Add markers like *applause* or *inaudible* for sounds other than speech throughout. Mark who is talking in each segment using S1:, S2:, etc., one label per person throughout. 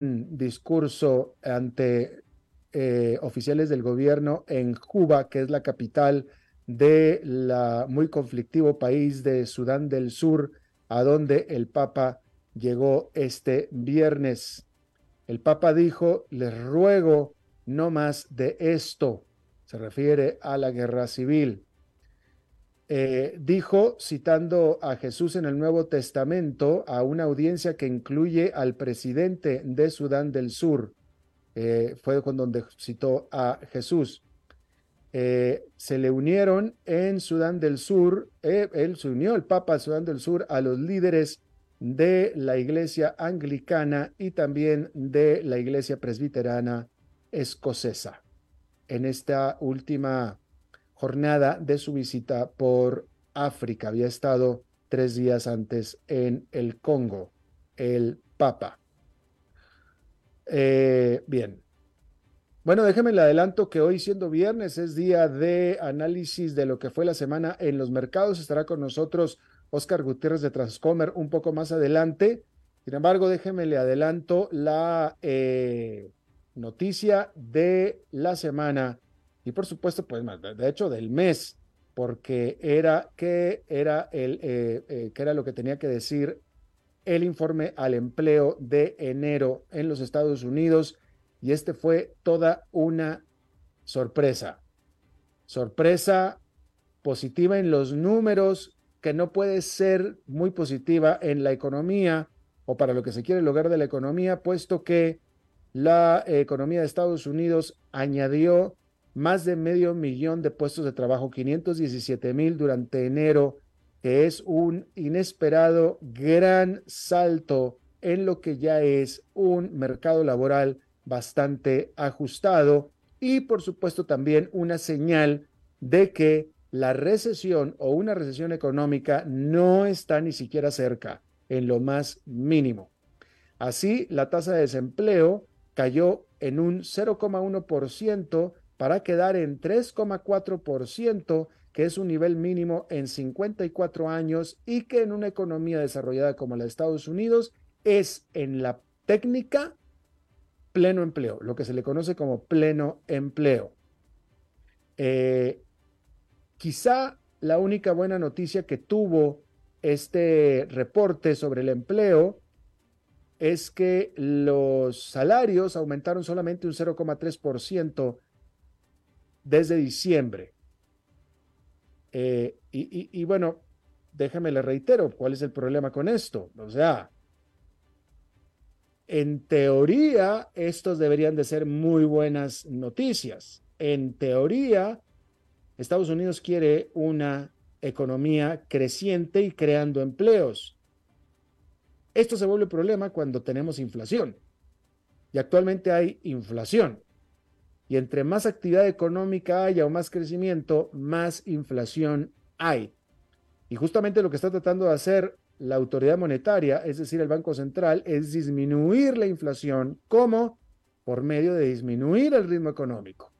S1: discurso ante eh, oficiales del gobierno en Cuba, que es la capital de la muy conflictivo país de Sudán del Sur, a donde el Papa llegó este viernes. El Papa dijo, les ruego no más de esto. Se refiere a la guerra civil. Eh, dijo, citando a Jesús en el Nuevo Testamento, a una audiencia que incluye al presidente de Sudán del Sur, eh, fue con donde citó a Jesús. Eh, se le unieron en Sudán del Sur, él se unió el Papa de Sudán del Sur a los líderes de la iglesia anglicana y también de la iglesia presbiterana escocesa. En esta última jornada de su visita por África. Había estado tres días antes en el Congo, el Papa. Eh, bien. Bueno, déjeme le adelanto que hoy, siendo viernes, es día de análisis de lo que fue la semana en los mercados. Estará con nosotros Oscar Gutiérrez de Transcomer un poco más adelante. Sin embargo, déjeme le adelanto la eh, noticia de la semana y por supuesto, pues de hecho del mes, porque era que era el eh, eh, que era lo que tenía que decir el informe al empleo de enero en los Estados Unidos y este fue toda una sorpresa. Sorpresa positiva en los números que no puede ser muy positiva en la economía o para lo que se quiere lograr de la economía, puesto que la economía de Estados Unidos añadió más de medio millón de puestos de trabajo, 517 mil durante enero, que es un inesperado gran salto en lo que ya es un mercado laboral bastante ajustado y por supuesto también una señal de que la recesión o una recesión económica no está ni siquiera cerca, en lo más mínimo. Así, la tasa de desempleo cayó en un 0,1% para quedar en 3,4%, que es un nivel mínimo en 54 años y que en una economía desarrollada como la de Estados Unidos es en la técnica pleno empleo, lo que se le conoce como pleno empleo. Eh, quizá la única buena noticia que tuvo este reporte sobre el empleo es que los salarios aumentaron solamente un 0,3% desde diciembre. Eh, y, bueno, déjame le reitero, ¿cuál es el problema con esto? O sea, en teoría, estos deberían de ser muy buenas noticias. En teoría, Estados Unidos quiere una economía creciente y creando empleos. Esto se vuelve problema cuando tenemos inflación. Y actualmente hay inflación. Y entre más actividad económica haya o más crecimiento, más inflación hay. Y justamente lo que está tratando de hacer la autoridad monetaria, es decir, el Banco Central, es disminuir la inflación. ¿Cómo? Por medio de disminuir el ritmo económico.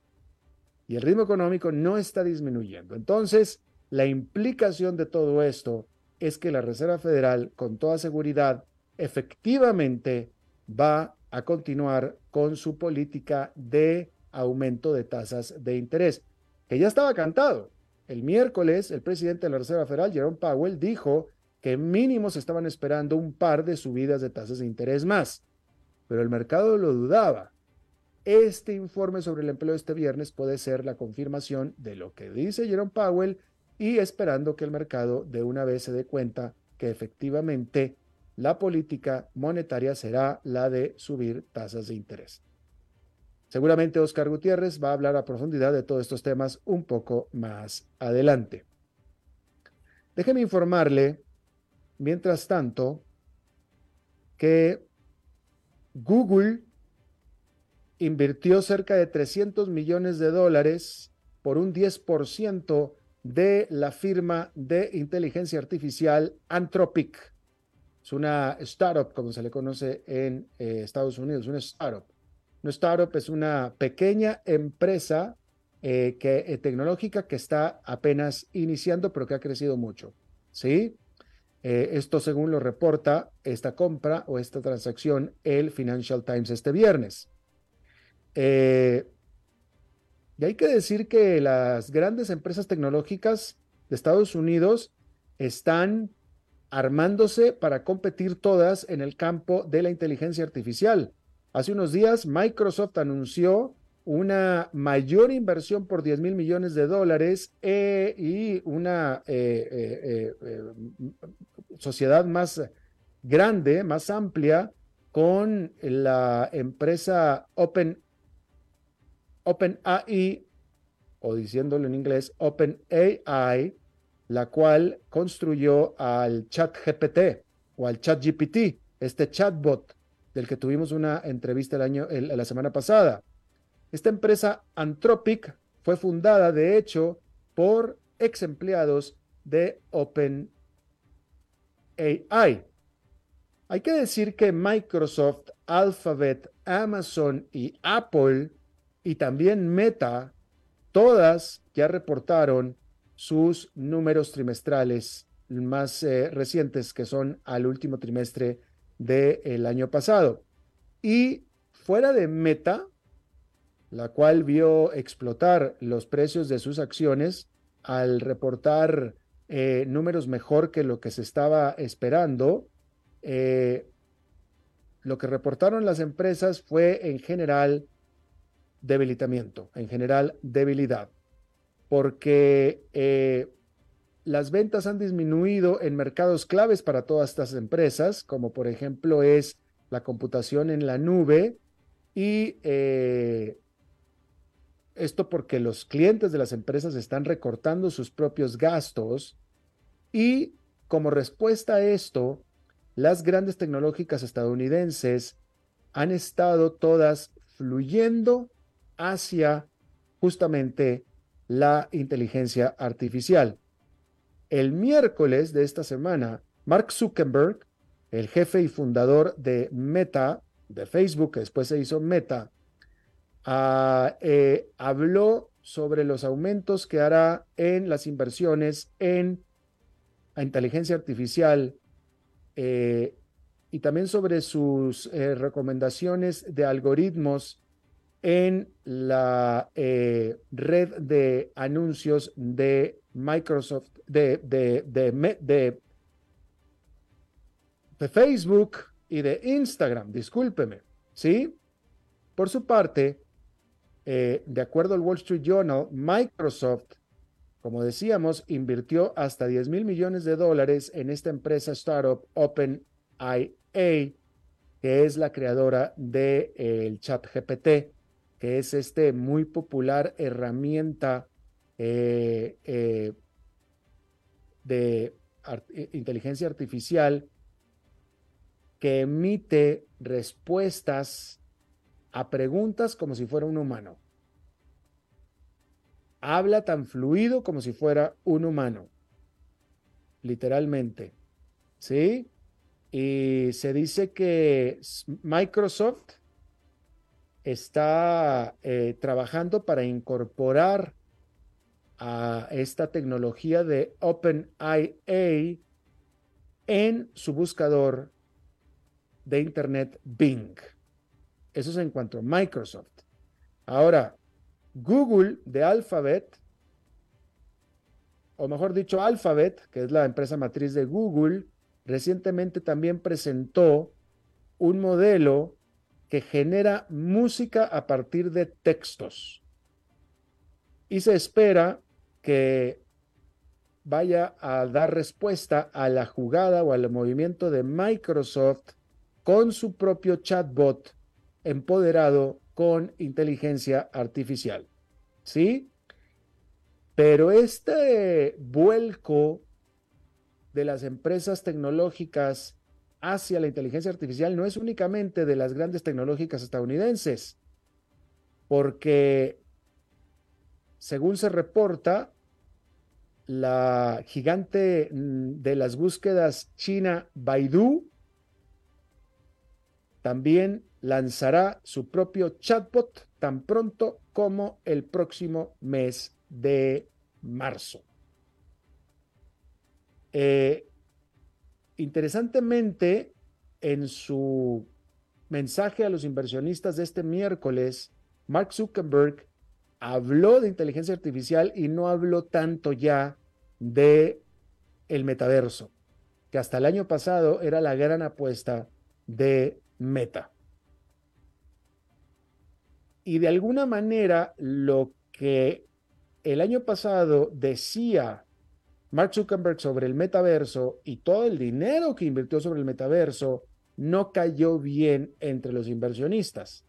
S1: Y el ritmo económico no está disminuyendo. Entonces, la implicación de todo esto es que la Reserva Federal, con toda seguridad, efectivamente va a continuar con su política de aumento de tasas de interés, que ya estaba cantado. El miércoles, el presidente de la Reserva Federal, Jerome Powell, dijo que mínimo se estaban esperando un par de subidas de tasas de interés más, pero el mercado lo dudaba. Este informe sobre el empleo este viernes puede ser la confirmación de lo que dice Jerome Powell y esperando que el mercado de una vez se dé cuenta que efectivamente la política monetaria será la de subir tasas de interés. Seguramente Oscar Gutiérrez va a hablar a profundidad de todos estos temas un poco más adelante. Déjeme informarle, mientras tanto, que Google invirtió cerca de 300 millones de dólares por un 10% de la firma de inteligencia artificial Anthropic. Es una startup, como se le conoce en eh, Estados Unidos, una startup. Una startup es una pequeña empresa eh, que, eh, tecnológica que está apenas iniciando, pero que ha crecido mucho. ¿Sí? Eh, esto según lo reporta esta compra o esta transacción el Financial Times este viernes. Y hay que decir que las grandes empresas tecnológicas de Estados Unidos están armándose para competir todas en el campo de la inteligencia artificial. Hace unos días Microsoft anunció una mayor inversión por 10 mil millones de dólares eh, y una eh, eh, sociedad más grande, más amplia, con la empresa Open, OpenAI, o diciéndolo en inglés, OpenAI, la cual construyó al chat GPT o al chat GPT, este chatbot del que tuvimos una entrevista el año, la semana pasada. Esta empresa Anthropic fue fundada, de hecho, por ex empleados de OpenAI. Hay que decir que Microsoft, Alphabet, Amazon y Apple y también Meta, todas ya reportaron sus números trimestrales más eh, recientes, que son al último trimestre del año pasado. Y fuera de Meta, la cual vio explotar los precios de sus acciones al reportar eh, números mejor que lo que se estaba esperando, eh, lo que reportaron las empresas fue en general debilitamiento, en general debilidad porque eh, las ventas han disminuido en mercados claves para todas estas empresas, como por ejemplo es la computación en la nube y eh, esto porque los clientes de las empresas están recortando sus propios gastos y como respuesta a esto, las grandes tecnológicas estadounidenses han estado todas fluyendo hacia justamente la inteligencia artificial. El miércoles de esta semana, Mark Zuckerberg, el jefe y fundador de Meta, de Facebook, que después se hizo Meta, ah, eh, habló sobre los aumentos que hará en las inversiones en inteligencia artificial eh, y también sobre sus eh, recomendaciones de algoritmos en la red de anuncios de Microsoft, de, de, de, de, Facebook y de Instagram, discúlpeme, ¿sí? Por su parte, eh, de acuerdo al Wall Street Journal, Microsoft, como decíamos, invirtió hasta 10 mil millones de dólares en esta empresa startup OpenIA, que es la creadora del de, chat GPT que es este muy popular herramienta eh, eh, de eh, inteligencia artificial que emite respuestas a preguntas como si fuera un humano. Habla tan fluido como si fuera un humano, literalmente. ¿Sí? Y se dice que Microsoft está trabajando para incorporar a esta tecnología de OpenIA en su buscador de Internet Bing. Eso es en cuanto a Microsoft. Ahora, Google de Alphabet, o mejor dicho, Alphabet, que es la empresa matriz de Google, recientemente también presentó un modelo que genera música a partir de textos. Y se espera que vaya a dar respuesta a la jugada o al movimiento de Microsoft con su propio chatbot empoderado con inteligencia artificial. ¿Sí? Pero este vuelco de las empresas tecnológicas hacia la inteligencia artificial no es únicamente de las grandes tecnológicas estadounidenses, porque según se reporta, la gigante mm, de las búsquedas china Baidu también lanzará su propio chatbot tan pronto como el próximo mes de marzo. Eh, interesantemente, en su mensaje a los inversionistas de este miércoles, Mark Zuckerberg habló de inteligencia artificial y no habló tanto ya de el metaverso, que hasta el año pasado era la gran apuesta de Meta. Y de alguna manera lo que el año pasado decía Mark Zuckerberg sobre el metaverso y todo el dinero que invirtió sobre el metaverso no cayó bien entre los inversionistas.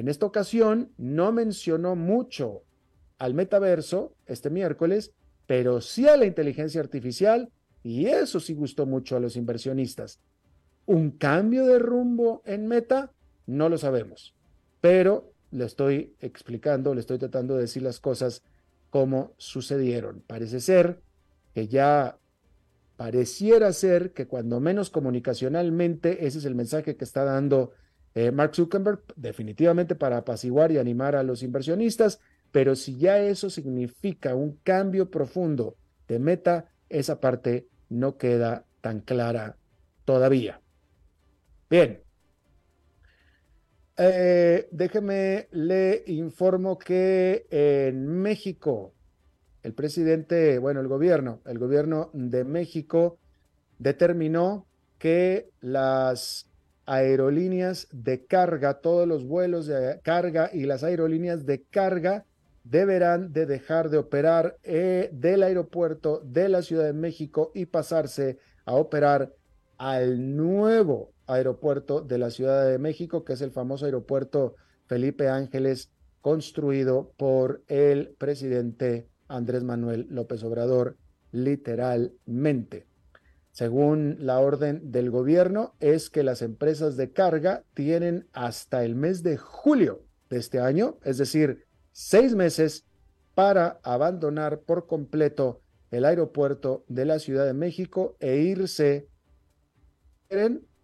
S1: En esta ocasión no mencionó mucho al metaverso este miércoles, pero sí a la inteligencia artificial y eso sí gustó mucho a los inversionistas. ¿Un cambio de rumbo en meta? No lo sabemos, pero le estoy explicando, le estoy tratando de decir las cosas como sucedieron. Parece ser que ya pareciera ser que cuando menos comunicacionalmente ese es el mensaje que está dando eh, Mark Zuckerberg, definitivamente para apaciguar y animar a los inversionistas, pero si ya eso significa un cambio profundo de meta, esa parte no queda tan clara todavía. Bien. Eh, déjeme le informo que en México el presidente, bueno, el gobierno, el gobierno de México determinó que las aerolíneas de carga, todos los vuelos de carga y las aerolíneas de carga deberán de dejar de operar eh, del aeropuerto de la Ciudad de México y pasarse a operar al nuevo aeropuerto de la Ciudad de México, que es el famoso aeropuerto Felipe Ángeles, construido por el presidente Andrés Manuel López Obrador, literalmente. Según la orden del gobierno, es que las empresas de carga tienen hasta el mes de julio de este año, es decir, seis meses para abandonar por completo el aeropuerto de la Ciudad de México e irse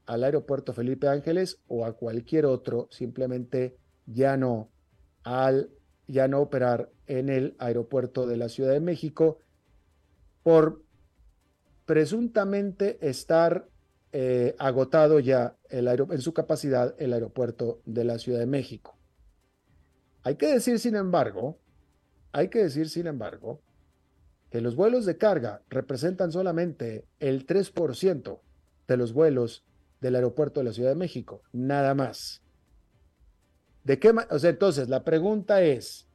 S1: al aeropuerto Felipe Ángeles o a cualquier otro, simplemente ya no al ya no operar en el aeropuerto de la Ciudad de México por presuntamente estar eh, agotado ya el en su capacidad el aeropuerto de la Ciudad de México. Hay que decir, sin embargo, hay que decir, sin embargo, que los vuelos de carga representan solamente el 3% de los vuelos del aeropuerto de la Ciudad de México, nada más. ¿De qué o sea, entonces la pregunta es,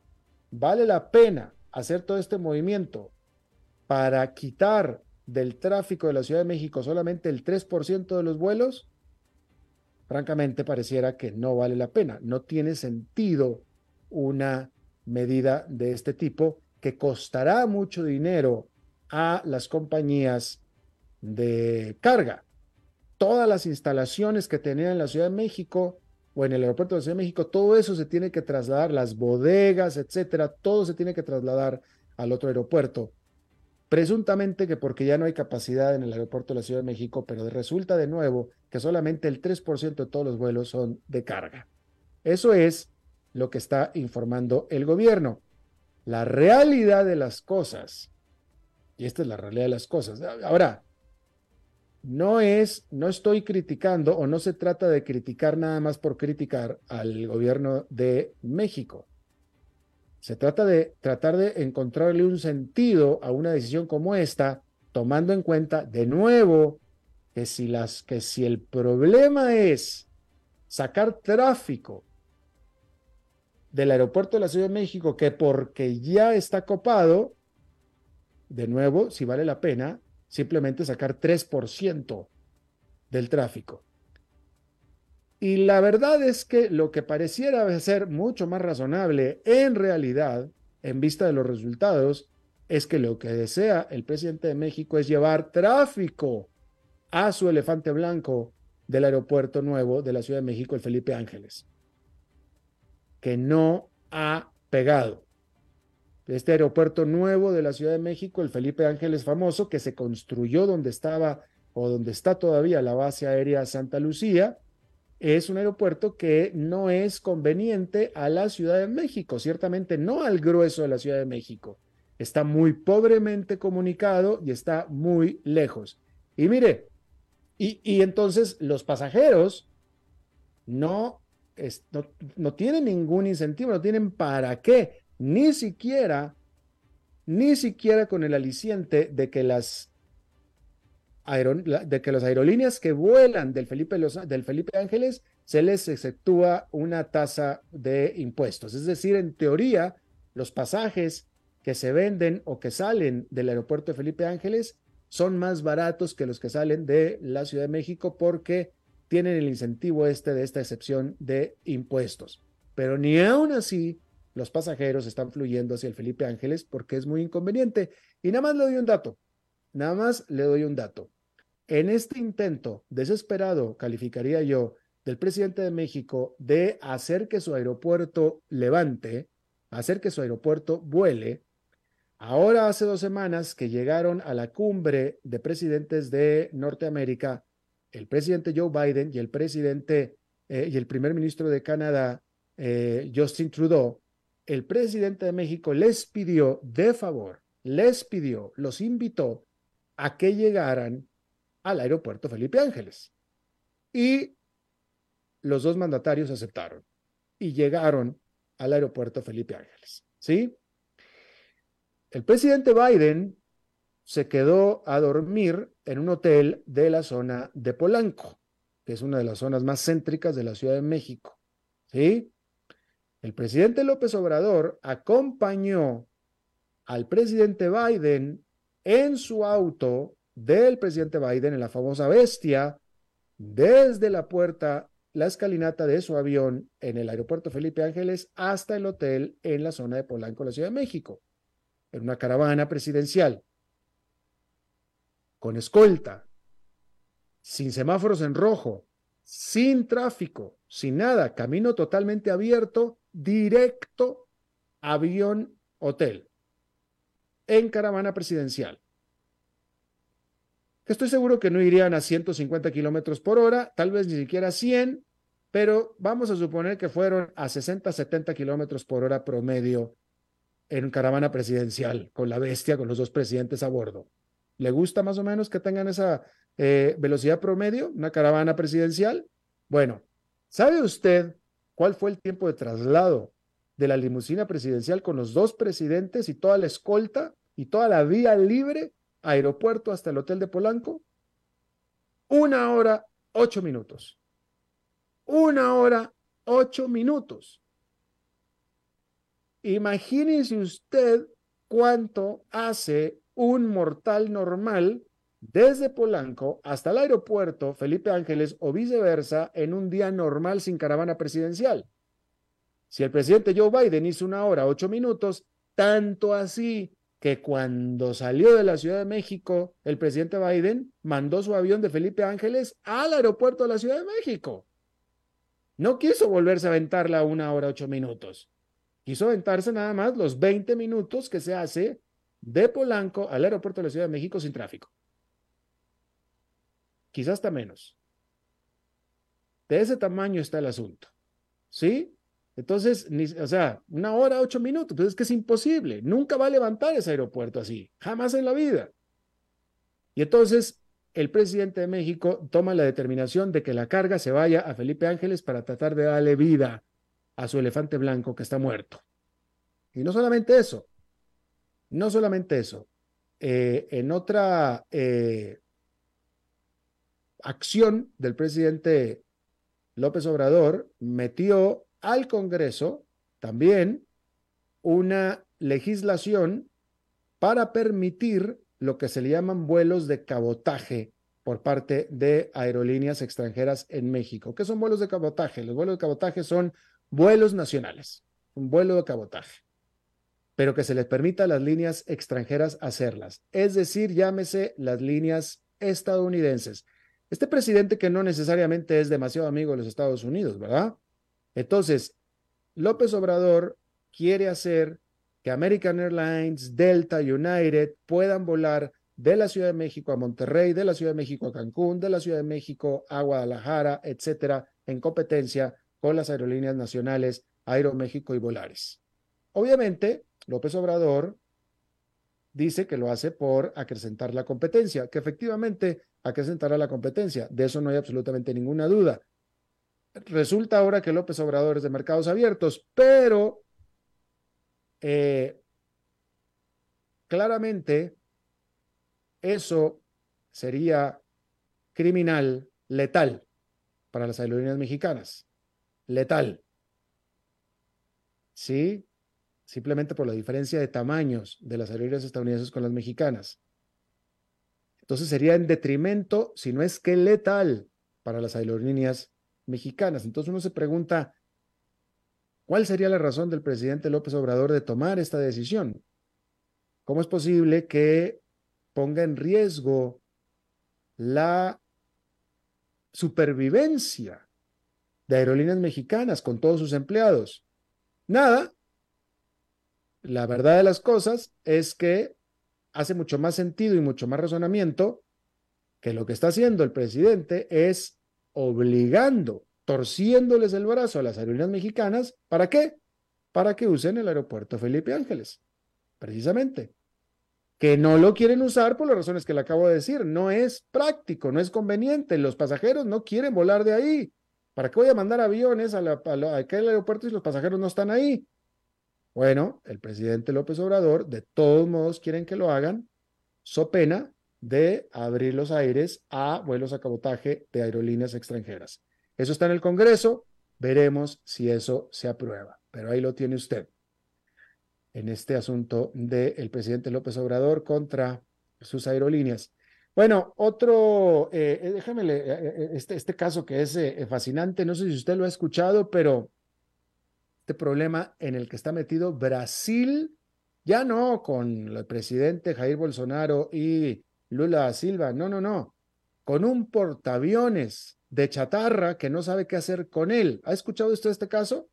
S1: ¿vale la pena hacer todo este movimiento para quitar del tráfico de la Ciudad de México solamente el 3% de los vuelos? Francamente, pareciera que no vale la pena. No tiene sentido una medida de este tipo que costará mucho dinero a las compañías de carga. Todas las instalaciones que tenían en la Ciudad de México o en el aeropuerto de la Ciudad de México, todo eso se tiene que trasladar, las bodegas, etcétera, todo se tiene que trasladar al otro aeropuerto. Presuntamente que porque ya no hay capacidad en el aeropuerto de la Ciudad de México, pero resulta de nuevo que solamente el 3% de todos los vuelos son de carga. Eso es lo que está informando el gobierno. La realidad de las cosas, y esta es la realidad de las cosas. Ahora, no es, no estoy criticando o no se trata de criticar nada más por criticar al gobierno de México. Se trata de tratar de encontrarle un sentido a una decisión como esta, tomando en cuenta de nuevo que si las que si el problema es sacar tráfico del aeropuerto de la Ciudad de México que porque ya está copado, de nuevo, si vale la pena simplemente sacar 3% del tráfico. Y la verdad es que lo que pareciera ser mucho más razonable en realidad, en vista de los resultados, es que lo que desea el presidente de México es llevar tráfico a su elefante blanco del aeropuerto nuevo de la Ciudad de México, el Felipe Ángeles, que no ha pegado. Este aeropuerto nuevo de la Ciudad de México, el Felipe Ángeles famoso, que se construyó donde estaba o donde está todavía la base aérea Santa Lucía, es un aeropuerto que no es conveniente a la Ciudad de México, ciertamente no al grueso de la Ciudad de México. Está muy pobremente comunicado y está muy lejos. Y mire, Y, entonces los pasajeros no, no, no tienen ningún incentivo, no tienen para qué, ni siquiera, ni siquiera con el aliciente de que las de que las aerolíneas que vuelan del Felipe, del Felipe Ángeles se les exceptúa una tasa de impuestos. Es decir, en teoría, los pasajes que se venden o que salen del aeropuerto de Felipe Ángeles son más baratos que los que salen de la Ciudad de México porque tienen el incentivo este de esta excepción de impuestos. Pero ni aún así los pasajeros están fluyendo hacia el Felipe Ángeles porque es muy inconveniente. Y nada más le doy un dato, nada más le doy un dato. En este intento desesperado, calificaría yo, del presidente de México de hacer que su aeropuerto levante, hacer que su aeropuerto vuele, Ahora hace dos semanas que llegaron a la cumbre de presidentes de Norteamérica, el presidente Joe Biden y el presidente eh, y el primer ministro de Canadá, eh, Justin Trudeau, el presidente de México les pidió de favor, les pidió, los invitó a que llegaran al aeropuerto Felipe Ángeles. Y los dos mandatarios aceptaron y llegaron al aeropuerto Felipe Ángeles. ¿Sí? El presidente Biden se quedó a dormir en un hotel de la zona de Polanco, que es una de las zonas más céntricas de la Ciudad de México. ¿Sí? El presidente López Obrador acompañó al presidente Biden en su auto del presidente Biden en la famosa bestia desde la puerta, la escalinata de su avión en el aeropuerto Felipe Ángeles hasta el hotel en la zona de Polanco, la Ciudad de México en una caravana presidencial, con escolta, sin semáforos en rojo, sin tráfico, sin nada, camino totalmente abierto, directo, avión, hotel, en caravana presidencial. Estoy seguro que no irían a 150 kilómetros por hora, tal vez ni siquiera a 100, pero vamos a suponer que fueron a 60, 70 kilómetros por hora promedio en caravana presidencial, con la bestia, con los dos presidentes a bordo. ¿Le gusta más o menos que tengan esa eh, velocidad promedio, una caravana presidencial? Bueno, ¿sabe usted cuál fue el tiempo de traslado de la limusina presidencial con los dos presidentes y toda la escolta y toda la vía libre, aeropuerto hasta el hotel de Polanco? Una hora, ocho minutos. Una hora, ocho minutos. Imagínese usted cuánto hace un mortal normal desde Polanco hasta el aeropuerto Felipe Ángeles o viceversa en un día normal sin caravana presidencial. Si el presidente Joe Biden hizo una hora, ocho minutos, tanto así que cuando salió de la Ciudad de México, el presidente Biden mandó su avión de Felipe Ángeles al aeropuerto de la Ciudad de México. No quiso volverse a aventarla una hora, ocho minutos. Quiso aventarse nada más los 20 minutos que se hace de Polanco al aeropuerto de la Ciudad de México sin tráfico. Quizás hasta menos. De ese tamaño está el asunto. ¿Sí? Entonces, o sea, una hora, ocho minutos, pues es que es imposible. Nunca va a levantar ese aeropuerto así, jamás en la vida. Y entonces, el presidente de México toma la determinación de que la carga se vaya a Felipe Ángeles para tratar de darle vida a su elefante blanco que está muerto. Y no solamente eso, no solamente eso, eh, en otra eh, acción del presidente López Obrador, metió al Congreso también una legislación para permitir lo que se le llaman vuelos de cabotaje por parte de aerolíneas extranjeras en México. ¿Qué son vuelos de cabotaje? Los vuelos de cabotaje son vuelos nacionales, un vuelo de cabotaje, pero que se les permita a las líneas extranjeras hacerlas, es decir, llámese las líneas estadounidenses. Este presidente que no necesariamente es demasiado amigo de los Estados Unidos, ¿verdad? Entonces, López Obrador quiere hacer que American Airlines, Delta, United puedan volar de la Ciudad de México a Monterrey, de la Ciudad de México a Cancún, de la Ciudad de México a Guadalajara, etcétera, en competencia con las aerolíneas nacionales Aeroméxico y Volaris. Obviamente, López Obrador dice que lo hace por acrecentar la competencia, que efectivamente acrecentará la competencia. De eso no hay absolutamente ninguna duda. Resulta ahora que López Obrador es de mercados abiertos, pero eh, claramente eso sería criminal, letal para las aerolíneas mexicanas. Letal. ¿Sí? Simplemente por la diferencia de tamaños de las aerolíneas estadounidenses con las mexicanas. Entonces sería en detrimento, si no es que letal, para las aerolíneas mexicanas. Entonces uno se pregunta, ¿cuál sería la razón del presidente López Obrador de tomar esta decisión? ¿Cómo es posible que ponga en riesgo la supervivencia de aerolíneas mexicanas con todos sus empleados? Nada. La verdad de las cosas es que hace mucho más sentido y mucho más razonamiento que lo que está haciendo el presidente es obligando, torciéndoles el brazo a las aerolíneas mexicanas. ¿Para qué? Para que usen el aeropuerto Felipe Ángeles. Precisamente. Que no lo quieren usar por las razones que le acabo de decir. No es práctico, no es conveniente. Los pasajeros no quieren volar de ahí. ¿Para qué voy a mandar aviones a, aquel aeropuerto si los pasajeros no están ahí? Bueno, el presidente López Obrador, de todos modos, quieren que lo hagan, so pena de abrir los aires a vuelos a cabotaje de aerolíneas extranjeras. Eso está en el Congreso, veremos si eso se aprueba, pero ahí lo tiene usted en este asunto del presidente López Obrador contra sus aerolíneas. Bueno, otro, eh, eh eh, eh, este, este caso que es fascinante, no sé si usted lo ha escuchado, pero este problema en el que está metido Brasil, ya no con el presidente Jair Bolsonaro y Lula Silva, no, no, no, con un portaaviones de chatarra que no sabe qué hacer con él. ¿Ha escuchado usted este caso?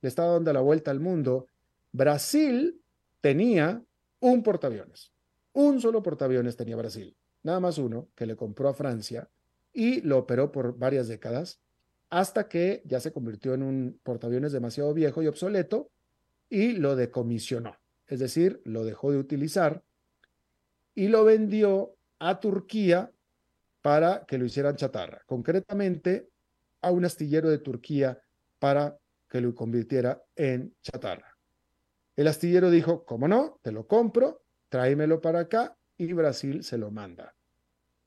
S1: Le está dando la vuelta al mundo. Brasil tenía un portaaviones, un solo portaaviones tenía Brasil, nada más uno que le compró a Francia y lo operó por varias décadas hasta que ya se convirtió en un portaaviones demasiado viejo y obsoleto y lo decomisionó, es decir, lo dejó de utilizar y lo vendió a Turquía para que lo hicieran chatarra, concretamente a un astillero de Turquía para que lo convirtiera en chatarra. El astillero dijo, ¿cómo no? Te lo compro, tráemelo para acá y Brasil se lo manda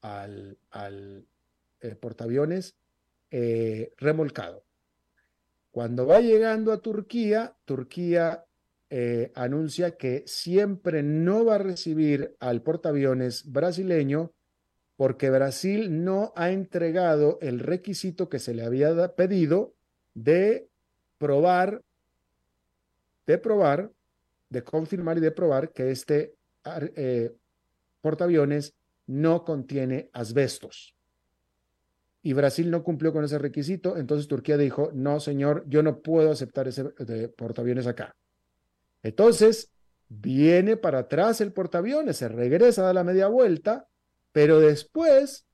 S1: al, al eh, portaaviones eh, remolcado. Cuando va llegando a Turquía, Turquía eh, anuncia que siempre no va a recibir al portaaviones brasileño porque Brasil no ha entregado el requisito que se le había pedido de probar, de probar, de confirmar y de probar que este eh, portaaviones no contiene asbestos y Brasil no cumplió con ese requisito, entonces Turquía dijo, no, señor, yo no puedo aceptar ese portaaviones acá. Entonces, viene para atrás el portaaviones, se regresa a la media vuelta, pero después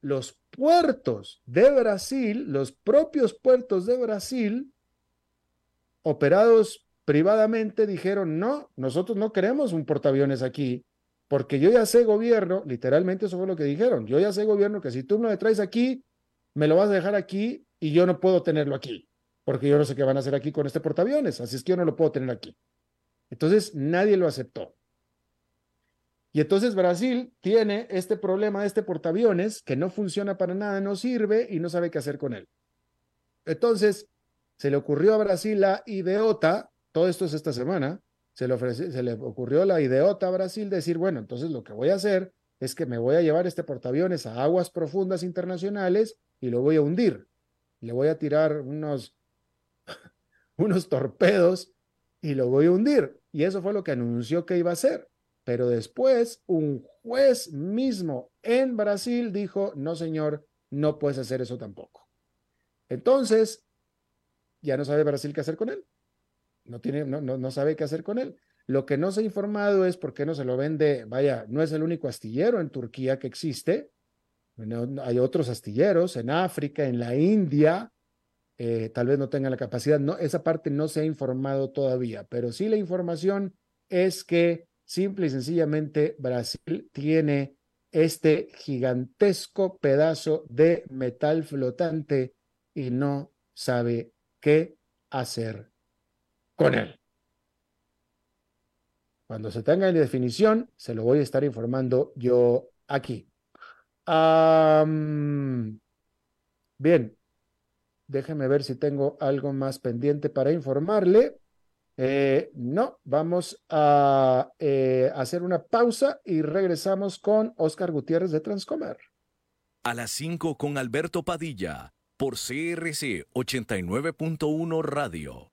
S1: los puertos de Brasil, los propios puertos de Brasil, operados privadamente, dijeron, no, nosotros no queremos un portaaviones aquí, porque yo ya sé gobierno, literalmente eso fue lo que dijeron, yo ya sé gobierno que si tú me traes aquí, me lo vas a dejar aquí y yo no puedo tenerlo aquí, porque yo no sé qué van a hacer aquí con este portaaviones, así es que yo no lo puedo tener aquí. Entonces nadie lo aceptó. Y entonces Brasil tiene este problema de este portaaviones que no funciona para nada, no sirve y no sabe qué hacer con él. Entonces se le ocurrió a Brasil la ideota, todo esto es esta semana, se le, se le ocurrió la ideota a Brasil decir, bueno, entonces lo que voy a hacer es que me voy a llevar este portaaviones a aguas profundas internacionales y lo voy a hundir. Le voy a tirar unos, *laughs* unos torpedos y lo voy a hundir. Y eso fue lo que anunció que iba a hacer. Pero después un juez mismo en Brasil dijo, no señor, no puedes hacer eso tampoco. Entonces, ya no sabe Brasil qué hacer con él no, tiene, no, no, sabe qué hacer con él. Lo que no se ha informado es por qué no se lo vende, vaya, no es el único astillero en Turquía que existe, hay otros astilleros en África, en la India, eh, tal vez no tengan la capacidad, no, esa parte no se ha informado todavía, pero sí la información es que simple y sencillamente Brasil tiene este gigantesco pedazo de metal flotante y no sabe qué hacer con él. Cuando se tenga en definición, se lo voy a estar informando yo aquí. bien, déjeme ver si tengo algo más pendiente para informarle. Eh, no, vamos a eh, hacer una pausa y regresamos con Oscar Gutiérrez de Transcomer.
S2: A las 5 con Alberto Padilla por CRC 89.1 Radio.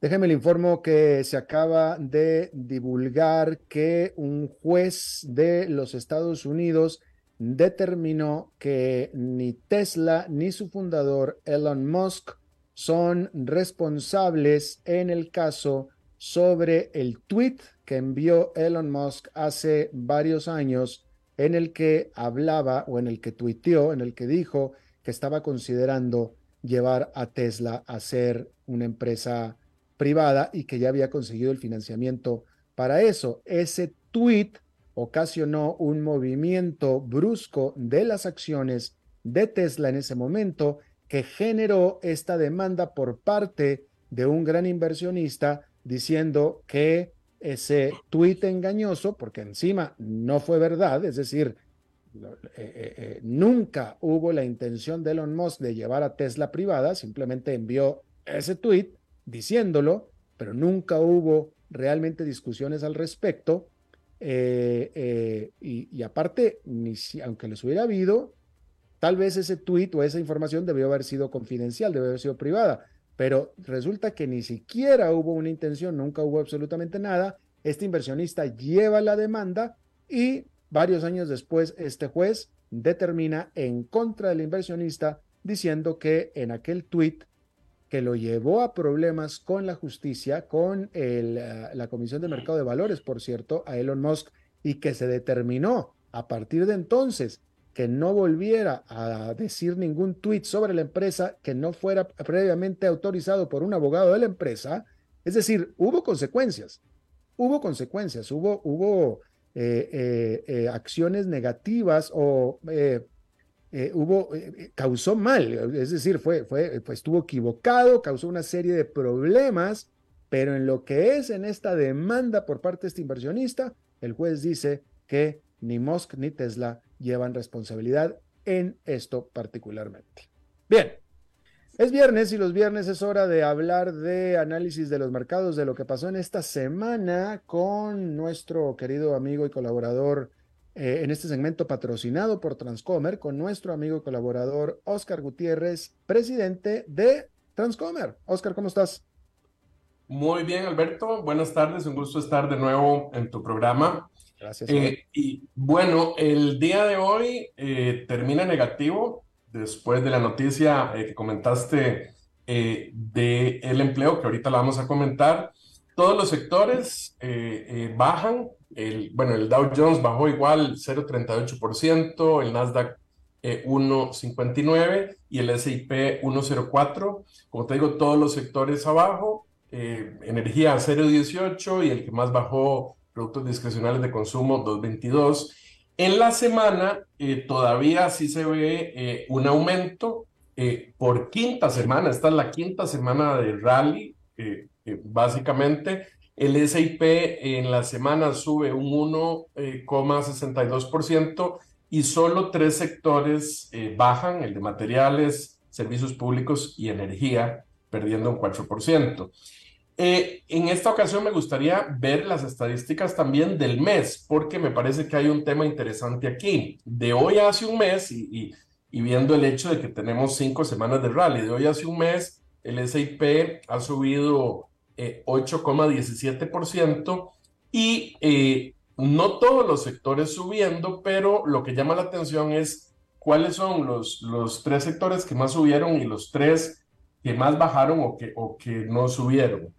S1: Déjeme le informo que se acaba de divulgar que un juez de los Estados Unidos determinó que ni Tesla ni su fundador Elon Musk son responsables en el caso sobre el tweet que envió Elon Musk hace varios años en el que hablaba o en el que tuiteó, en el que dijo que estaba considerando llevar a Tesla a ser una empresa privada y que ya había conseguido el financiamiento para eso. Ese tweet ocasionó un movimiento brusco de las acciones de Tesla en ese momento que generó esta demanda por parte de un gran inversionista diciendo que ese tweet engañoso, porque encima no fue verdad, es decir, eh, eh, eh, nunca hubo la intención de Elon Musk de llevar a Tesla privada, simplemente envió ese tweet diciéndolo, pero nunca hubo realmente discusiones al respecto. Eh, eh, y, aparte, ni si, aunque les hubiera habido, tal vez ese tweet o esa información debió haber sido confidencial, debió haber sido privada, pero resulta que ni siquiera hubo una intención, nunca hubo absolutamente nada. Este inversionista lleva la demanda y varios años después este juez determina en contra del inversionista diciendo que en aquel tweet que lo llevó a problemas con la justicia, con eh, la Comisión de Mercado de Valores, por cierto, a Elon Musk, y que se determinó a partir de entonces que no volviera a decir ningún tuit sobre la empresa que no fuera previamente autorizado por un abogado de la empresa. Es decir, hubo consecuencias, hubo consecuencias, hubo, hubo eh, eh, acciones negativas o eh, hubo, eh, eh, causó mal, es decir, fue, fue, estuvo equivocado, causó una serie de problemas, pero en lo que es en esta demanda por parte de este inversionista, el juez dice que ni Musk ni Tesla llevan responsabilidad en esto particularmente. Bien, es viernes y los viernes es hora de hablar de análisis de los mercados, de lo que pasó en esta semana con nuestro querido amigo y colaborador eh, en este segmento patrocinado por Transcomer con nuestro amigo y colaborador Oscar Gutiérrez, presidente de Transcomer. Oscar, ¿cómo estás?
S3: Muy bien, Alberto. Buenas tardes. Un gusto estar de nuevo en tu programa.
S1: Gracias.
S3: Eh, y bueno, el día de hoy eh, termina negativo después de la noticia que comentaste de el empleo, que ahorita la vamos a comentar. Todos los sectores bajan, bueno, el Dow Jones bajó igual 0,38%, el Nasdaq 1,59 eh, y el S&P 1,04. Como te digo, todos los sectores abajo, eh, energía 0,18 y el que más bajó, productos discrecionales de consumo 2,22. En la semana eh, todavía sí se ve un aumento por quinta semana, esta es la quinta semana de rally, básicamente el SIP en la semana sube un 1,62%, y solo tres sectores eh, bajan, el de materiales, servicios públicos y energía, perdiendo un 4%. Eh, en esta ocasión me gustaría ver las estadísticas también del mes, porque me parece que hay un tema interesante aquí. De hoy hace un mes, y, viendo el hecho de que tenemos cinco semanas de rally, de hoy hace un mes, el SIP ha subido 8,17% eh, y eh, no todos los sectores subiendo, pero lo que llama la atención es cuáles son los, los tres sectores que más subieron y los tres que más bajaron o que, o que no subieron.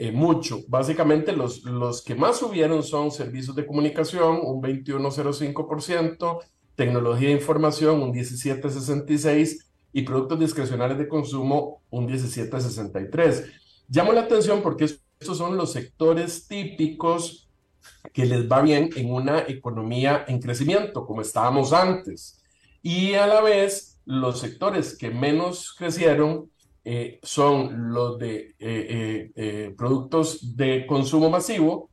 S3: Eh, mucho. Básicamente los, los que más subieron son servicios de comunicación, un 21,05%, tecnología de información, un 17,66% y productos discrecionales de consumo, un 17,63%. Llamo la atención porque estos son los sectores típicos que les va bien en una economía en crecimiento, como estábamos antes. Y a la vez, los sectores que menos crecieron eh, son los de eh, eh, productos de consumo masivo,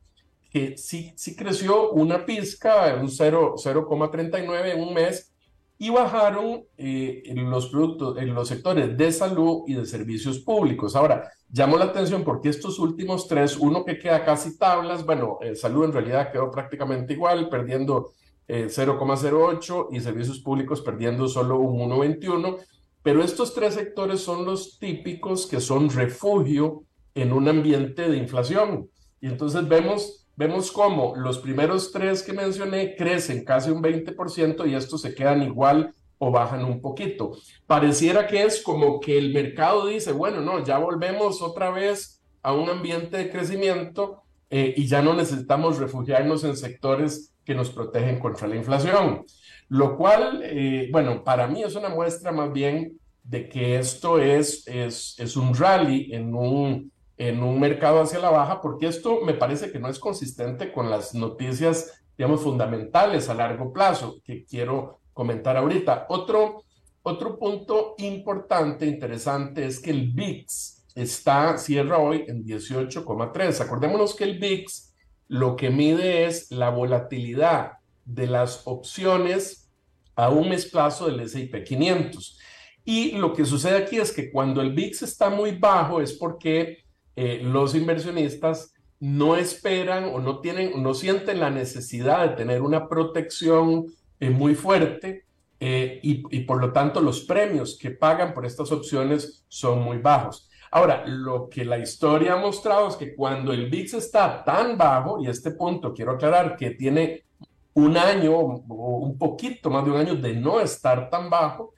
S3: que sí, sí creció una pizca, un 0,39 en un mes, y bajaron en los productos, en los sectores de salud y de servicios públicos. Ahora, llamo la atención porque estos últimos tres, uno que queda casi tablas, bueno, salud en realidad quedó prácticamente igual, perdiendo 0,08 y servicios públicos perdiendo solo un 1,21 pero estos tres sectores son los típicos que son refugio en un ambiente de inflación. Y entonces vemos, vemos cómo los primeros tres que mencioné crecen casi un 20% y estos se quedan igual o bajan un poquito. Pareciera que es como que el mercado dice, bueno, no, ya volvemos otra vez a un ambiente de crecimiento eh, y ya no necesitamos refugiarnos en sectores que nos protegen contra la inflación. Lo cual, eh, bueno, para mí es una muestra más bien de que esto es, es, es un rally en un, en un mercado hacia la baja, porque esto me parece que no es consistente con las noticias, digamos, fundamentales a largo plazo que quiero comentar ahorita. Otro, otro punto importante, interesante, es que el VIX está, cierra hoy en 18,3. Acordémonos que el VIX lo que mide es la volatilidad de las opciones a un mes plazo del S&P 500. Y lo que sucede aquí es que cuando el VIX está muy bajo es porque eh, los inversionistas no esperan o no tienen, no sienten la necesidad de tener una protección eh, muy fuerte eh, y, por lo tanto los premios que pagan por estas opciones son muy bajos. Ahora, lo que la historia ha mostrado es que cuando el VIX está tan bajo, y este punto quiero aclarar que tiene un año o un poquito más de un año de no estar tan bajo,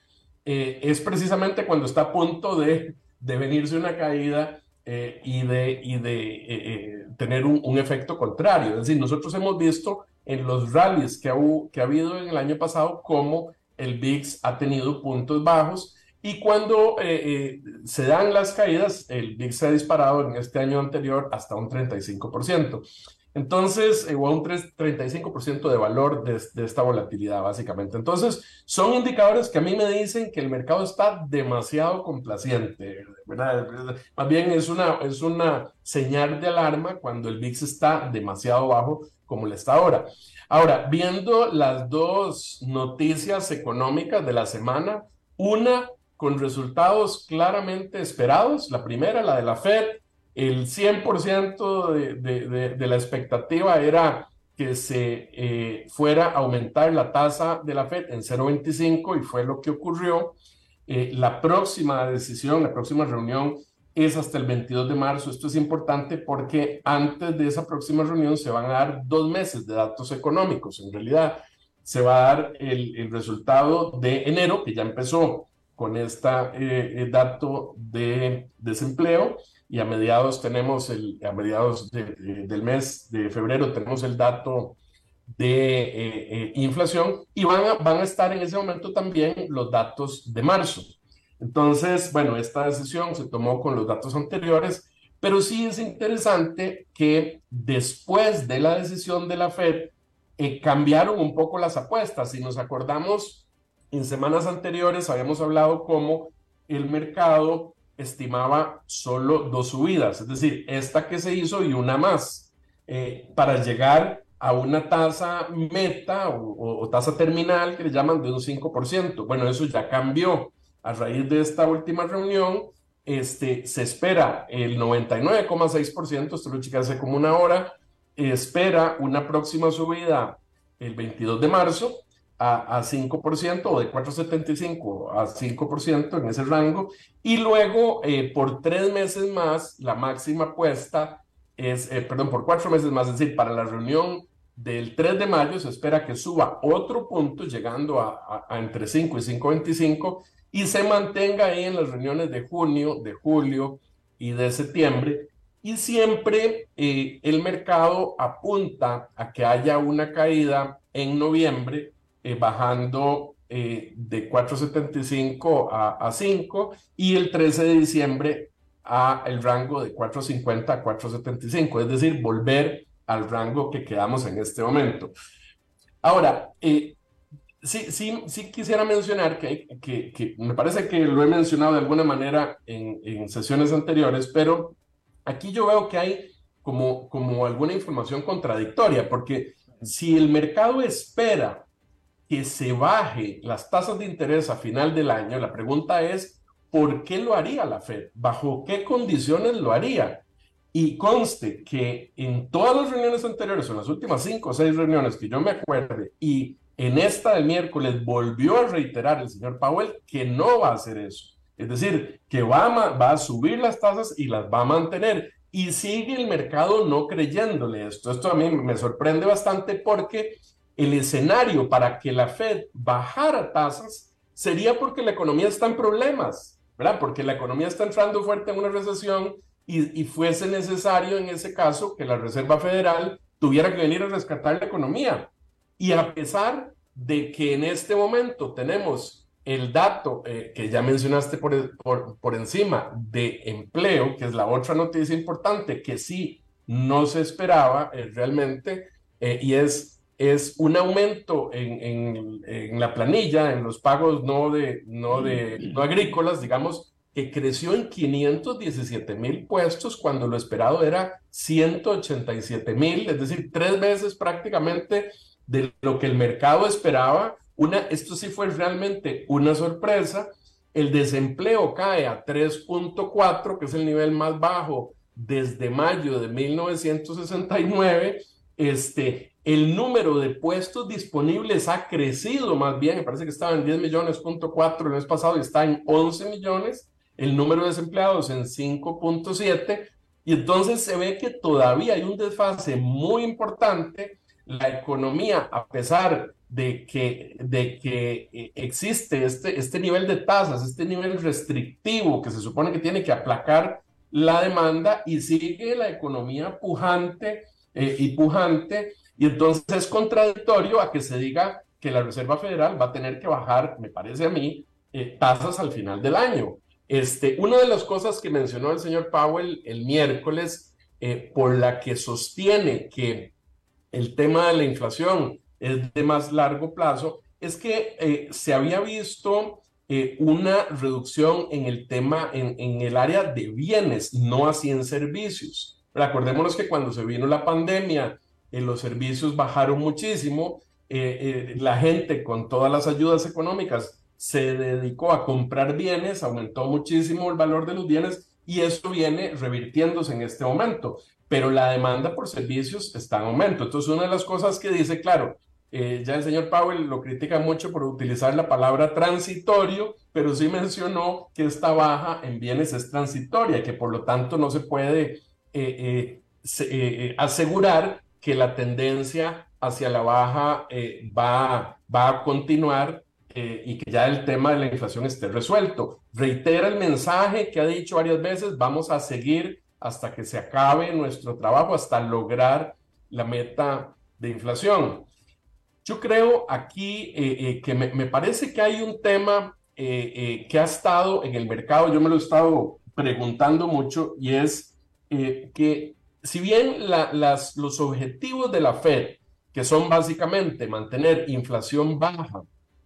S3: es precisamente cuando está a punto de, de venirse una caída eh, y de, y de eh, tener un, un, efecto contrario. Es decir, nosotros hemos visto en los rallies que ha, que ha habido en el año pasado cómo el VIX ha tenido puntos bajos y cuando se dan las caídas, el VIX se ha disparado en este año anterior hasta un 35%. Entonces, o un 35% de valor de, esta volatilidad, básicamente. Entonces, son indicadores que a mí me dicen que el mercado está demasiado complaciente, ¿verdad? Más bien es una, es una señal de alarma cuando el VIX está demasiado bajo como le está ahora. Ahora, viendo las dos noticias económicas de la semana, una con resultados claramente esperados, la primera, la de la Fed, el 100% de, de, la expectativa era que se eh, fuera a aumentar la tasa de la Fed en 0,25 y fue lo que ocurrió. Eh, la próxima decisión, la próxima reunión es hasta el 22 de marzo. Esto es importante porque antes de esa próxima reunión se van a dar dos meses de datos económicos. En realidad, se va a dar el, el resultado de enero, que ya empezó con este dato de desempleo y a mediados tenemos el, a mediados del mes de febrero tenemos el dato de eh, eh, inflación y van a, van a estar en ese momento también los datos de marzo. Entonces, bueno, esta decisión se tomó con los datos anteriores, pero sí es interesante que después de la decisión de la Fed eh, cambiaron un poco las apuestas. Si nos acordamos, en semanas anteriores habíamos hablado cómo el mercado estimaba solo dos subidas, es decir, esta que se hizo y una más, eh, para llegar a una tasa meta o, tasa terminal que le llaman de un 5%. Bueno, eso ya cambió. A raíz de esta última reunión, este, se espera el 99,6%, esto lo chica hace como una hora, espera una próxima subida el 22 de marzo a, a 5% o de 4,75 a 5% en ese rango, y luego eh, por tres meses más, la máxima puesta es, eh, perdón, por cuatro meses más, es decir, para la reunión del 3 de mayo se espera que suba otro punto, llegando a, entre 5 y 5.25, y se mantenga ahí en las reuniones de junio, de julio y de septiembre. Y siempre eh, el mercado apunta a que haya una caída en noviembre, eh, bajando de 4.75 a, a 5, y el 13 de diciembre a el rango de 4.50 a 4.75, es decir, volver al rango que quedamos en este momento. Ahora, eh, sí, sí, sí quisiera mencionar que, que, que, me parece que lo he mencionado de alguna manera en, en, sesiones anteriores, pero aquí yo veo que hay como, como alguna información contradictoria, porque si el mercado espera que se baje las tasas de interés a final del año, la pregunta es, ¿por qué lo haría la Fed? ¿Bajo qué condiciones lo haría? Y conste que en todas las reuniones anteriores, en las últimas cinco o seis reuniones que yo me acuerde, y en esta del miércoles volvió a reiterar el señor Powell que no va a hacer eso. Es decir, que va a, va a subir las tasas y las va a mantener. Y sigue el mercado no creyéndole esto. Esto a mí me sorprende bastante porque el escenario para que la Fed bajara tasas sería porque la economía está en problemas. ¿verdad? Porque la economía está entrando fuerte en una recesión y, fuese necesario en ese caso que la Reserva Federal tuviera que venir a rescatar la economía. Y a pesar de que en este momento tenemos el dato eh, que ya mencionaste por, por, encima de empleo, que es la otra noticia importante que sí no se esperaba eh, realmente, eh, y es es un aumento en, en, la planilla, en los pagos no, de, no, de, no agrícolas, digamos, que creció en 517 mil puestos cuando lo esperado era 187 mil, es decir, tres veces prácticamente de lo que el mercado esperaba. Una, esto sí fue realmente una sorpresa. El desempleo cae a 3.4, que es el nivel más bajo desde mayo de 1969. Este, el número de puestos disponibles ha crecido más bien, me parece que estaba en 10 millones, punto el mes pasado y está en 11 millones, el número de desempleados en 5.7 y entonces se ve que todavía hay un desfase muy importante. La economía, a pesar de que, de que eh, existe este, este nivel de tasas, este nivel restrictivo que se supone que tiene que aplacar la demanda y sigue la economía pujante eh, y pujante, y entonces es contradictorio a que se diga que la Reserva Federal va a tener que bajar, me parece a mí, eh, tasas al final del año. Este, una de las cosas que mencionó el señor Powell el miércoles, eh, por la que sostiene que el tema de la inflación es de más largo plazo, es que eh, se había visto una reducción en el tema, en, en, el área de bienes, no así en servicios. Recordémonos que cuando se vino la pandemia los servicios bajaron muchísimo, eh, eh, la gente con todas las ayudas económicas se dedicó a comprar bienes, aumentó muchísimo el valor de los bienes y eso viene revirtiéndose en este momento, pero la demanda por servicios está en aumento. Entonces, una de las cosas que dice, claro, eh, ya el señor Powell lo critica mucho por utilizar la palabra transitorio, pero sí mencionó que esta baja en bienes es transitoria, que por lo tanto no se puede asegurar que la tendencia hacia la baja eh, va, va a continuar eh, y que ya el tema de la inflación esté resuelto. Reitera el mensaje que ha dicho varias veces, vamos a seguir hasta que se acabe nuestro trabajo, hasta lograr la meta de inflación. Yo creo aquí eh, que me, me, parece que hay un tema que ha estado en el mercado, yo me lo he estado preguntando mucho, y es que si bien los objetivos de la Fed, que son básicamente mantener inflación baja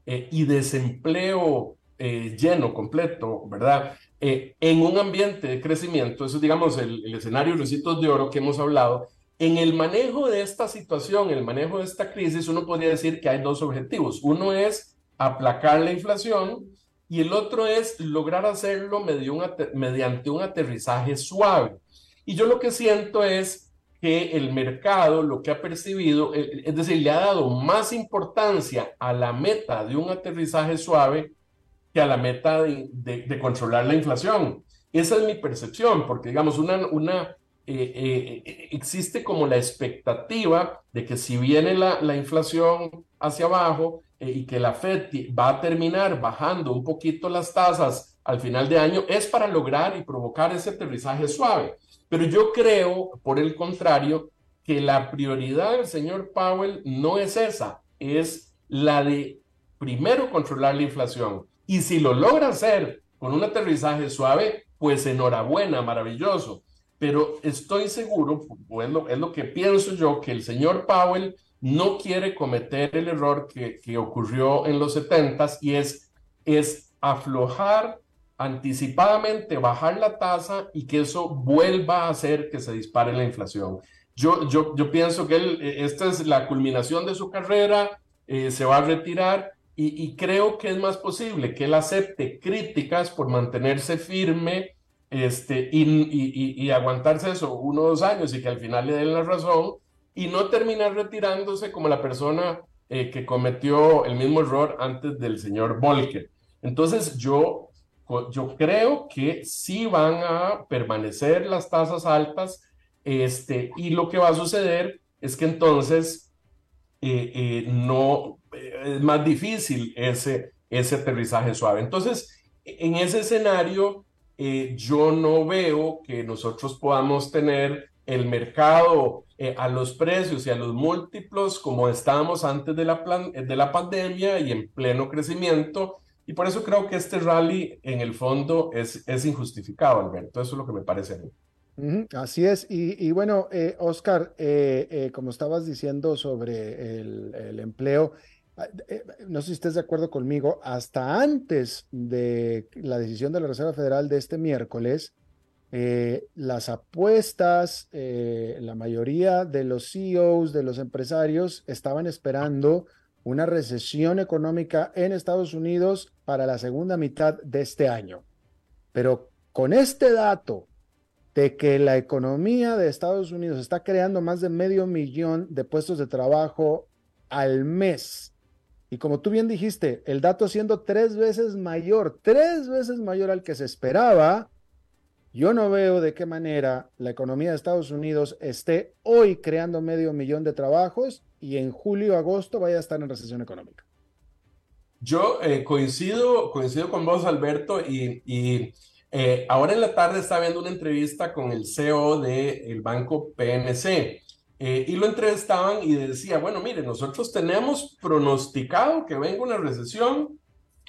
S3: eh, y desempleo eh, lleno, completo, ¿verdad? Eh, en un ambiente de crecimiento, eso es, digamos, el, el escenario recitos de oro que hemos hablado, En el manejo de esta situación, el manejo de esta crisis, uno podría decir que hay dos objetivos. Uno es aplacar la inflación y el otro es lograr hacerlo mediante un aterrizaje suave. Y yo lo que siento es que el mercado lo que ha percibido, eh, es decir, le ha dado más importancia a la meta de un aterrizaje suave que a la meta de, controlar la inflación. Esa es mi percepción, porque digamos, una, una, eh, eh, existe como la expectativa de que si viene la, la inflación hacia abajo y que la Fed va a terminar bajando un poquito las tasas al final de año, es para lograr y provocar ese aterrizaje suave. Pero yo creo, por el contrario, que la prioridad del señor Powell no es esa, es la de primero controlar la inflación. Y si lo logra hacer con un aterrizaje suave, pues enhorabuena, maravilloso. Pero estoy seguro, o es lo, que pienso yo, que el señor Powell no quiere cometer el error que, que ocurrió en los 70 y es, es aflojar anticipadamente bajar la tasa y que eso vuelva a hacer que se dispare la inflación. Yo, yo, yo pienso que él, eh, esta es la culminación de su carrera, eh, se va a retirar y, creo que es más posible que él acepte críticas por mantenerse firme este, y, y, aguantarse eso uno o dos años y que al final le den la razón y no terminar retirándose como la persona eh, que cometió el mismo error antes del señor Volcker. Entonces yo yo creo que sí van a permanecer las tasas altas este, y lo que va a suceder es que entonces eh, eh, no es más difícil ese, ese aterrizaje suave. Entonces, en ese escenario, eh, yo no veo que nosotros podamos tener el mercado a los precios y a los múltiplos como estábamos antes de la, plan de la pandemia y en pleno crecimiento y por eso creo que este rally en el fondo es, es injustificado, Alberto. Eso es lo que me parece a mí.
S1: así es. Y, bueno, eh, Oscar, eh, eh, como estabas diciendo sobre el, empleo, ah, no sé si estés de acuerdo conmigo, hasta antes de la decisión de la Reserva Federal de este miércoles, las apuestas, la mayoría de los CEOs, de los empresarios, estaban esperando una recesión económica en Estados Unidos para la segunda mitad de este año. Pero con este dato de que la economía de Estados Unidos está creando más de medio millón de puestos de trabajo al mes, y como tú bien dijiste, el dato siendo tres veces mayor, tres veces mayor al que se esperaba, yo no veo de qué manera la economía de Estados Unidos esté hoy creando medio millón de trabajos y en julio, agosto vaya a estar en recesión económica.
S3: Yo eh, coincido, coincido con vos, Alberto, y, y eh, ahora en la tarde estaba viendo una entrevista con el CEO del banco PNC. Eh, y lo entrevistaban y decía, bueno, mire, nosotros tenemos pronosticado que venga una recesión,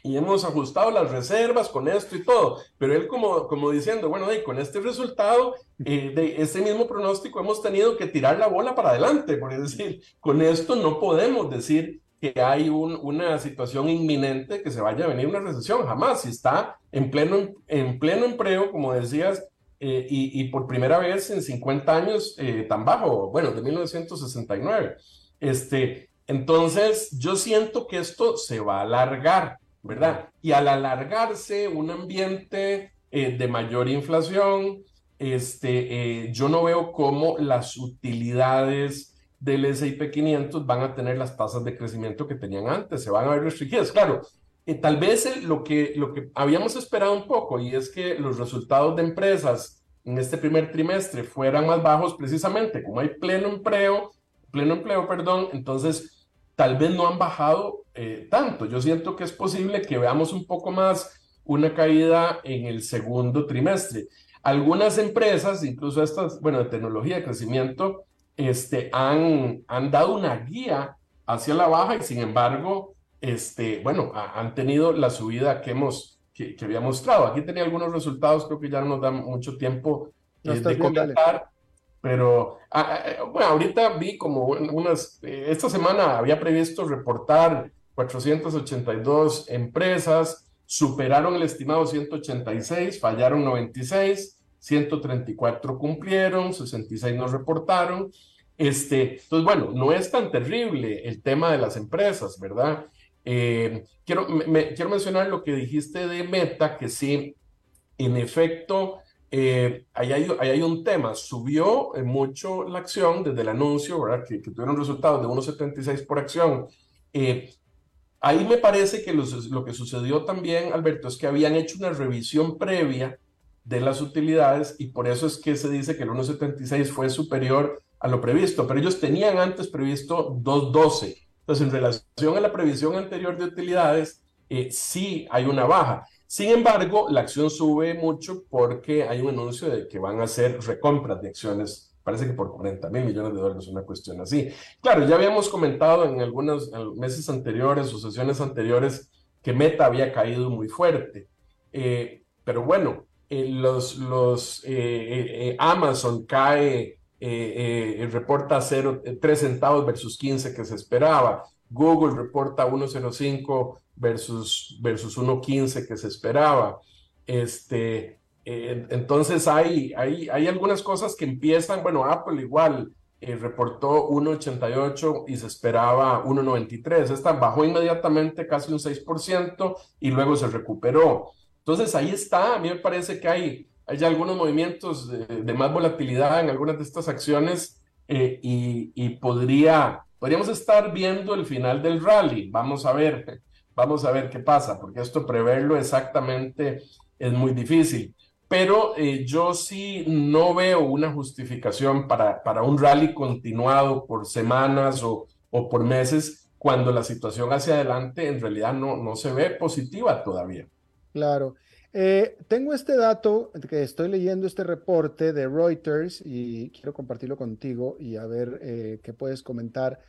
S3: y hemos ajustado las reservas con esto y todo, pero él como, como diciendo, bueno, con este resultado, eh, de ese mismo pronóstico hemos tenido que tirar la bola para adelante, por decir, con esto no podemos decir que hay un, una situación inminente que se vaya a venir una recesión, jamás, si está en pleno, en pleno empleo, como decías, eh, y, y, por primera vez en 50 años eh, tan bajo, bueno, de 1969. Este, entonces, yo siento que esto se va a alargar. ¿Verdad? Y al alargarse un ambiente eh, de mayor inflación, este, eh, yo no veo cómo las utilidades del S&P 500 van a tener las tasas de crecimiento que tenían antes, se van a ver restringidas. Claro, eh, tal vez lo, que, lo que habíamos esperado un poco y es que los resultados de empresas en este primer trimestre fueran más bajos precisamente, como hay pleno empleo, pleno empleo, perdón, entonces tal vez no han bajado eh, tanto. Yo siento que es posible que veamos un poco más una caída en el segundo trimestre. Algunas empresas, incluso estas, bueno, de tecnología de crecimiento, este, han, han dado una guía hacia la baja y sin embargo, este, bueno, han tenido la subida que hemos, que, había mostrado. Aquí tenía algunos resultados, creo que ya no nos da mucho tiempo eh, de comentar. Pero ah, ah, eh, bueno, ahorita vi como unas, eh, esta semana había previsto reportar 482 empresas, superaron el estimado 186, fallaron 96, 134 cumplieron, 66 no reportaron. Este, entonces, bueno, no es tan terrible el tema de las empresas, ¿verdad? Eh, quiero, quiero mencionar lo que dijiste de Meta, que sí, en efecto, eh, ahí, hay, hay, un tema, subió eh, mucho la acción desde el anuncio. Que, que tuvieron resultados de 1,76 por acción. ahí me parece que lo que sucedió también, Alberto, es que habían hecho una revisión previa de las utilidades y por eso es que se dice que el 1,76 fue superior a lo previsto, pero ellos tenían antes previsto 2,12. Entonces, en relación a la previsión anterior de utilidades, eh, sí hay una baja. Sin embargo, la acción sube mucho porque hay un anuncio de que van a hacer recompras de acciones, parece que por 40 mil millones de dólares, una cuestión así. Claro, ya habíamos comentado en algunos meses anteriores o sesiones anteriores que Meta había caído muy fuerte. Eh, pero bueno, eh, los, los Amazon cae eh, eh, reporta 0, 3 centavos versus 15 que se esperaba. Google reporta 1.05 versus, versus 1.15 que se esperaba. Este, eh, entonces hay, hay, algunas cosas que empiezan, bueno, Apple igual reportó 1.88 y se esperaba 1.93. Esta bajó inmediatamente casi un 6% y luego se recuperó. Entonces ahí está, a mí me parece que hay hay algunos movimientos de, más volatilidad en algunas de estas acciones eh, y, podría, podríamos estar viendo el final del rally. Vamos a ver, vamos a ver qué pasa, porque esto preverlo exactamente es muy difícil. Pero eh, yo sí no veo una justificación para, para un rally continuado por semanas o, o por meses cuando la situación hacia adelante en realidad no, no se ve positiva todavía.
S1: Claro. Eh, tengo este dato que estoy leyendo este reporte de Reuters y quiero compartirlo contigo y a ver eh, qué puedes comentar.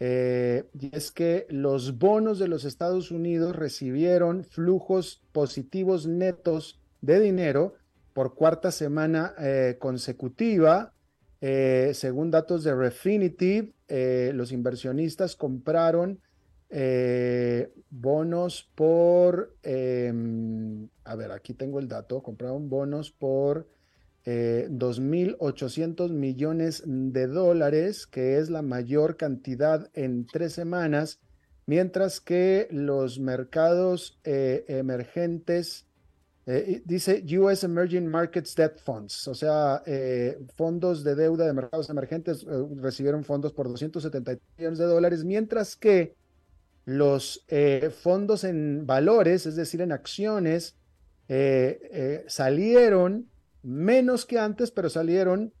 S1: Eh, y es que los bonos de los Estados Unidos recibieron flujos positivos netos de dinero por cuarta semana consecutiva. según datos de Refinitiv, los inversionistas compraron eh, bonos por, em, a ver, aquí tengo el dato, compraron bonos por eh, 2.800 millones de dólares, que es la mayor cantidad en tres semanas, mientras que los mercados eh, emergentes, eh, dice US Emerging Markets Debt Funds, o sea, fondos de deuda de mercados emergentes recibieron fondos por 270 millones de dólares, mientras que los eh, fondos en valores, es decir, en acciones, eh, eh, salieron menos que antes, pero salieron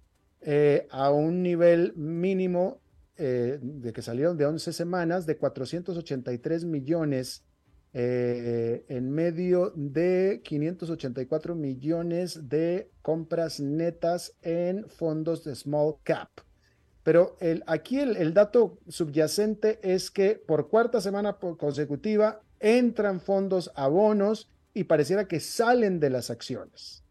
S1: a un nivel mínimo de que salieron de 11 semanas de 483 millones en medio de 584 millones de compras netas en fondos de small cap. Pero el, aquí el, dato subyacente es que por cuarta semana consecutiva entran fondos a bonos y pareciera que salen de las acciones.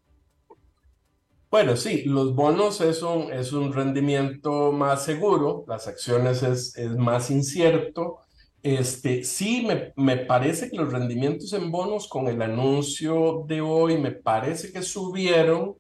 S3: Bueno, sí, los bonos es un, es un rendimiento más seguro, las acciones es, es más incierto. Este, sí, me, me, parece que los rendimientos en bonos con el anuncio de hoy me parece que subieron,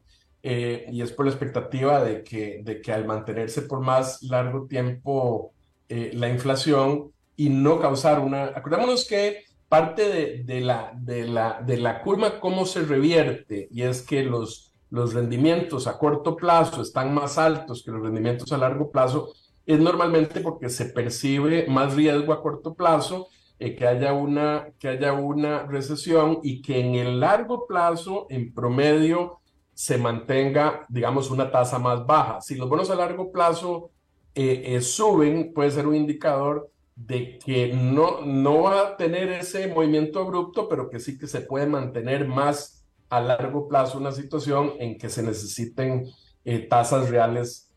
S3: eh, y es por la expectativa de que, de que al mantenerse por más largo tiempo eh, la inflación y no causar una... Acordémonos que parte de, la, de, la, de la curva, cómo se revierte, y es que los, los rendimientos a corto plazo están más altos que los rendimientos a largo plazo, es normalmente porque se percibe más riesgo a corto plazo, eh, que, haya una, que haya una recesión y que en el largo plazo, en promedio, se mantenga, digamos, una tasa más baja. Si los bonos a largo plazo eh, eh, suben, puede ser un indicador de que no, no va a tener ese movimiento abrupto, pero que sí que se puede mantener más a largo plazo una situación en que se necesiten eh, tasas reales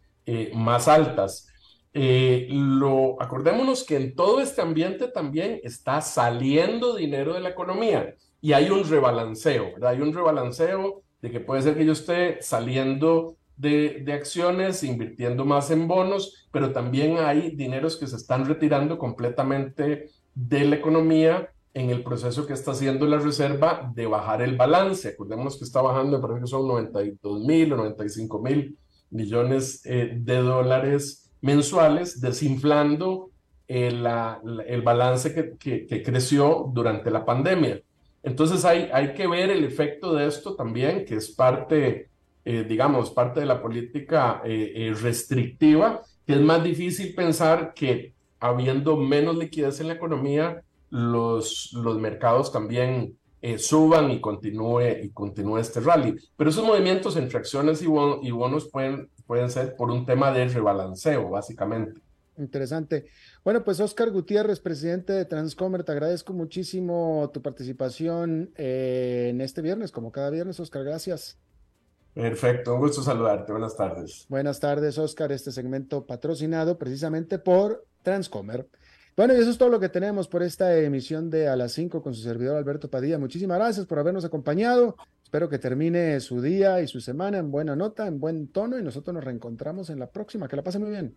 S3: más altas. lo, acordémonos que en todo este ambiente también está saliendo dinero de la economía y hay un rebalanceo, ¿verdad? Hay un rebalanceo de que puede ser que yo esté saliendo de, acciones, invirtiendo más en bonos, pero también hay dineros que se están retirando completamente de la economía en el proceso que está haciendo la reserva de bajar el balance. Acordemos que está bajando, me parece que son 92 mil o 95 mil millones eh, de dólares mensuales, desinflando el, el balance que, creció durante la pandemia. Entonces hay, hay que ver el efecto de esto también, que es parte, eh, digamos, parte de la política eh, eh, restrictiva, que es más difícil pensar que habiendo menos liquidez en la economía, los, los mercados también suban y continúe, y continúe este rally. Pero esos movimientos entre acciones y, y bonos pueden, pueden ser por un tema de rebalanceo, básicamente.
S1: Interesante. Bueno, pues Oscar Gutiérrez, presidente de Transcomer, te agradezco muchísimo tu participación eh, en este viernes, como cada viernes, Oscar, gracias.
S3: Perfecto, un gusto saludarte. Buenas tardes.
S1: Buenas tardes, Oscar. Este segmento patrocinado precisamente por Transcomer. Bueno, y eso es todo lo que tenemos por esta emisión de A las 5 con su servidor Alberto Padilla. Muchísimas gracias por habernos acompañado. Espero que termine su día y su semana en buena nota, en buen tono y nosotros nos reencontramos en la próxima. Que la pasen muy bien.